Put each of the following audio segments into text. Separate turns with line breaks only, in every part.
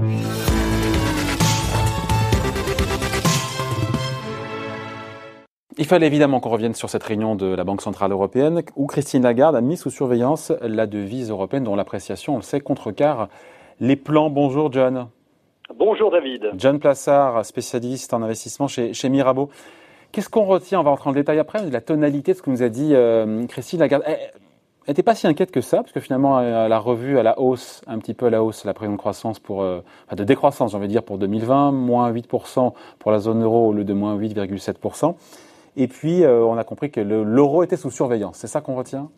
Il fallait évidemment qu'on revienne sur cette réunion de la Banque Centrale Européenne où Christine Lagarde a mis sous surveillance la devise européenne dont l'appréciation, on le sait, contrecarre les plans. Bonjour John.
Bonjour David.
John Plassard, spécialiste en investissement chez, Mirabeau. Qu'est-ce qu'on retient? On va rentrer en détail après, de la tonalité de ce que nous a dit euh, Christine Lagarde. Elle n'était pas si inquiète que ça, parce que finalement, elle a revu à la hausse, un petit peu à la hausse, la prévision de croissance pour, euh, de décroissance, envie de dire, pour 2020, moins 8% pour la zone euro au lieu de moins 8,7%. Et puis, euh, on a compris que l'euro était sous surveillance. C'est ça qu'on retient?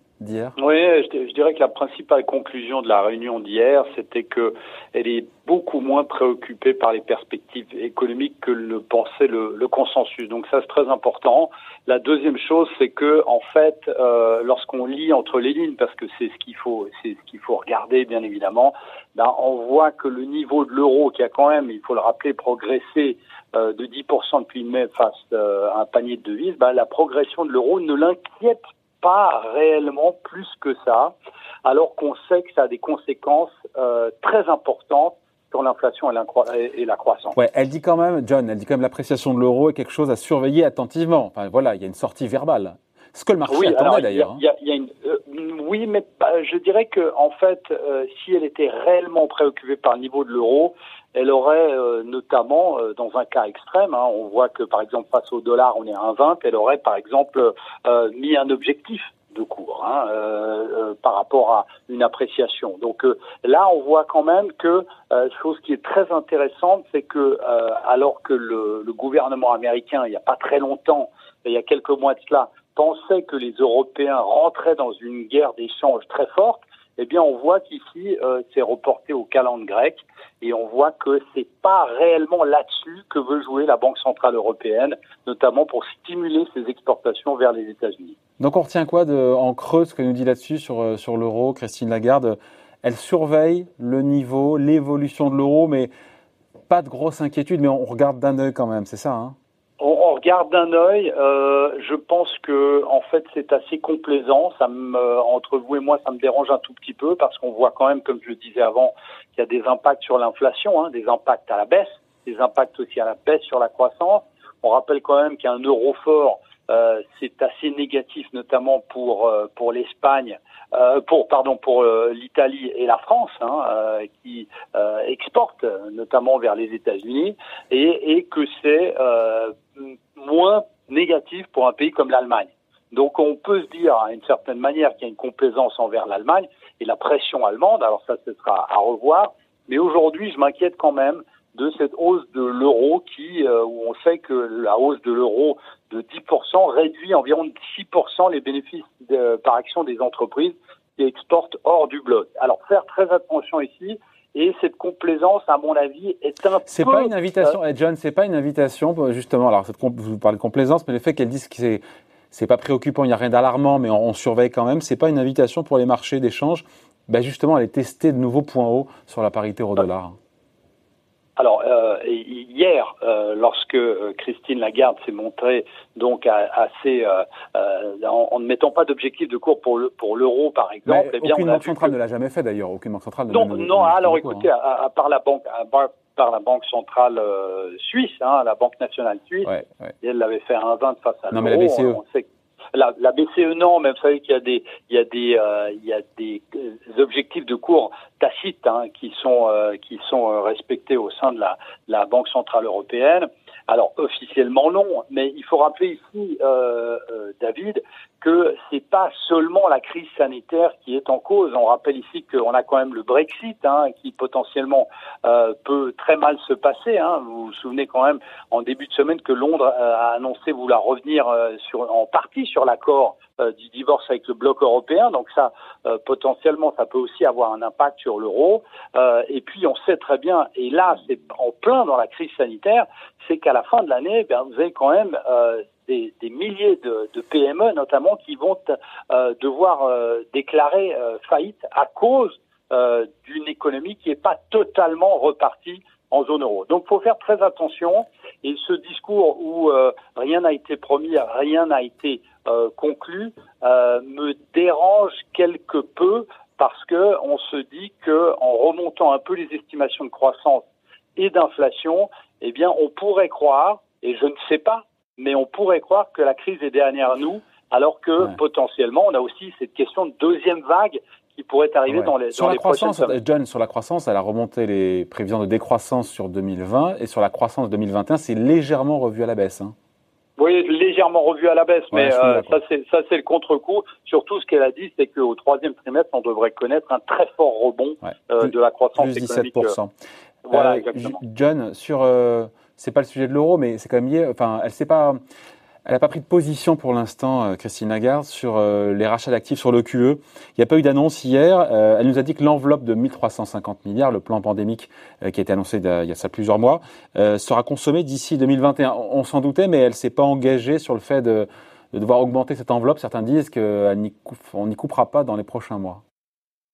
Oui, je, dirais que la principale conclusion de la réunion d'hier, c'était qu'elle est beaucoup moins préoccupée par les perspectives économiques que le pensait le, consensus. Donc ça, c'est très important. La deuxième chose, c'est que en fait, euh, lorsqu'on lit entre les lignes, parce que c'est ce qu'il faut, c'est ce qu'il faut regarder, bien évidemment, ben, on voit que le niveau de l'euro, qui a quand même, il faut le rappeler, progressé euh, de 10% depuis mai face euh, à un panier de devises, bah, la progression de l'euro ne l'inquiète pas réellement plus que ça, alors qu'on sait que ça a des conséquences euh, très importantes sur l'inflation et, la croissance.
Ouais, elle dit quand même, John, elle dit quand même l'appréciation de l'euro est quelque chose à surveiller attentivement. Enfin, voilà, il y a une sortie verbale. Ce que le marché attendait d'ailleurs.
oui, mais je dirais que en fait, si elle était réellement préoccupée par le niveau de l'euro, elle aurait euh, notamment, euh, dans un cas extrême, hein, on voit que par exemple face au dollar on est à 1,20, elle aurait par exemple euh, mis un objectif de cours hein, par rapport à une appréciation. Donc là, on voit quand même que chose qui est très intéressante, c'est que alors que le, le, gouvernement américain, il n'y a pas très longtemps, il y a quelques mois de cela, pensait que les Européens rentraient dans une guerre d'échange très forte, eh bien, on voit qu'ici, euh, c'est reporté au calendrier grec et on voit que c'est pas réellement là-dessus que veut jouer la Banque centrale européenne, notamment pour stimuler ses exportations vers les États-Unis.
Donc, on retient quoi en creux ce que nous dit là-dessus sur, euh, sur l'euro, Christine Lagarde? Elle surveille le niveau, l'évolution de l'euro, mais pas de grosse inquiétude, mais on regarde d'un œil quand même, c'est ça hein?
Regarde d'un œil. Euh, je pense que en fait c'est assez complaisant. Ça me, entre vous et moi, ça me dérange un tout petit peu parce qu'on voit quand même, comme je le disais avant, qu'il y a des impacts sur l'inflation, hein, des impacts à la baisse, des impacts aussi à la baisse sur la croissance. On rappelle quand même qu'un euro fort euh, c'est assez négatif, notamment pour euh, pour l'Espagne, euh, pour pardon pour l'Italie et la France, hein, qui exportent notamment vers les États-Unis, et, et que c'est moins négatif pour un pays comme l'Allemagne. Donc on peut se dire à une certaine manière qu'il y a une complaisance envers l'Allemagne et la pression allemande. Alors ça, ce sera à revoir. Mais aujourd'hui, je m'inquiète quand même de cette hausse de l'euro qui, euh, où on sait que la hausse de l'euro de 10% réduit environ de 6% les bénéfices par action des entreprises qui exportent hors du bloc. Alors faire très attention ici. Et cette complaisance, à mon avis, est un
c'est pas une invitation, eh, John, c'est pas une invitation, justement. Alors, cette, vous parlez de complaisance, mais le fait qu'elle dise que c'est, c'est pas préoccupant, il n'y a rien d'alarmant, mais on, surveille quand même. C'est pas une invitation pour les marchés d'échange, ben justement, à aller tester de nouveaux points hauts sur la parité euro-dollar.
Alors euh, hier, euh, lorsque euh, Christine Lagarde s'est montrée donc assez en, ne mettant pas d'objectif de cours pour le pour l'euro par exemple,
eh bien, aucune banque centrale ne l'a jamais fait d'ailleurs. Aucune banque centrale.
Non, non. Alors écoutez, hein. à, part la banque, par la banque centrale suisse, hein, la banque nationale suisse, elle l'avait fait à 1,20 face à l'euro. Non mais la BCE la, la, BCE non, mais vous savez qu'il y a des il y a des euh, il y a des euh, objectifs de cours tacites hein, qui sont euh, qui sont respectés au sein de la, la Banque centrale européenne. Alors officiellement non, mais il faut rappeler ici, euh, euh, David, que c'est pas seulement la crise sanitaire qui est en cause. On rappelle ici qu'on a quand même le Brexit, hein, qui potentiellement euh, peut très mal se passer. Hein. Vous vous souvenez quand même en début de semaine que Londres a annoncé vouloir revenir sur, en partie sur l'accord du divorce avec le bloc européen. Donc ça, potentiellement, ça peut aussi avoir un impact sur l'euro. et puis on sait très bien, et là c'est en plein dans la crise sanitaire, c'est qu'à la fin de l'année, ben, vous avez quand même euh, des, des, milliers de, de, PME notamment qui vont euh, devoir euh, déclarer euh, faillite à cause euh, d'une économie qui n'est pas totalement repartie en zone euro. Donc, faut faire très attention. Et ce discours où rien n'a été promis, rien n'a été conclu, me dérange quelque peu parce que on se dit que en remontant un peu les estimations de croissance et d'inflation, eh bien, on pourrait croire, et je ne sais pas, mais on pourrait croire que la crise est derrière nous, alors que potentiellement, on a aussi cette question de deuxième vague qui pourrait arriver dans les,
sur
la
croissance, John, sur la croissance, elle a remonté les prévisions de décroissance sur 2020 et sur la croissance 2021, c'est légèrement revu à la baisse. Hein.
Oui, légèrement revu à la baisse, mais euh, ça c'est ça c'est le contre-coup. Surtout, ce qu'elle a dit, c'est qu'au troisième trimestre, on devrait connaître un très fort rebond euh, de la croissance plus 17
euh, Voilà, exactement. John, sur c'est pas le sujet de l'euro, mais c'est quand même lié. Enfin, elle sait pas. Elle n'a pas pris de position pour l'instant, euh, Christine Lagarde, sur euh, les rachats d'actifs sur le QE. Il n'y a pas eu d'annonce hier. Euh, elle nous a dit que l'enveloppe de 1350 milliards, le plan pandémique qui a été annoncé il y a plusieurs mois, sera consommée d'ici 2021. On, s'en doutait, mais elle s'est pas engagée sur le fait de, de devoir augmenter cette enveloppe. Certains disent qu'on n'y coupera pas dans les prochains mois.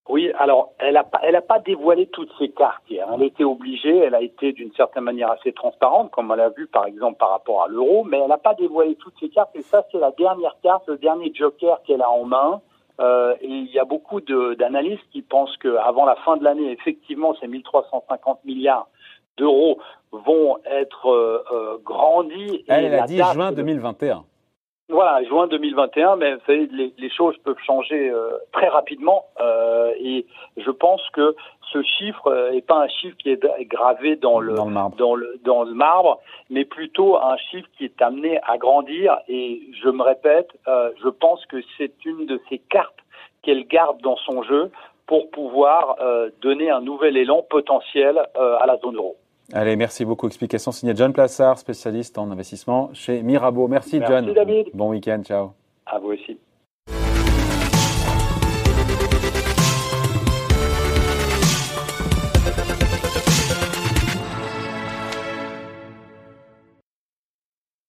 Oui, alors elle n'a pas, elle a pas dévoilé toutes ses cartes hier. Elle était obligée, elle a été d'une certaine manière assez transparente, comme on l'a vu par exemple par rapport à l'euro, mais elle n'a pas dévoilé toutes ses cartes. Et ça, c'est la dernière carte, le dernier joker qu'elle a en main. Euh, et il y a beaucoup d'analystes qui pensent qu'avant la fin de l'année, effectivement, ces 1350 milliards d'euros vont être euh, euh grandis.
Elle, elle a dit juin 2021.
Voilà, juin 2021, mais vous savez, les, les choses peuvent changer euh, très rapidement euh, et je pense que ce chiffre n'est pas un chiffre qui est gravé dans le, dans le, marbre. Dans le, dans le marbre, mais plutôt un chiffre qui est amené à grandir et je me répète, euh, je pense que c'est une de ces cartes qu'elle garde dans son jeu pour pouvoir euh, donner un nouvel élan potentiel euh, à la zone euro.
Allez, merci beaucoup. Explication signée John Plassard, spécialiste en investissement chez Mirabeau. Merci, merci
John. David.
Bon week-end, ciao.
À vous aussi.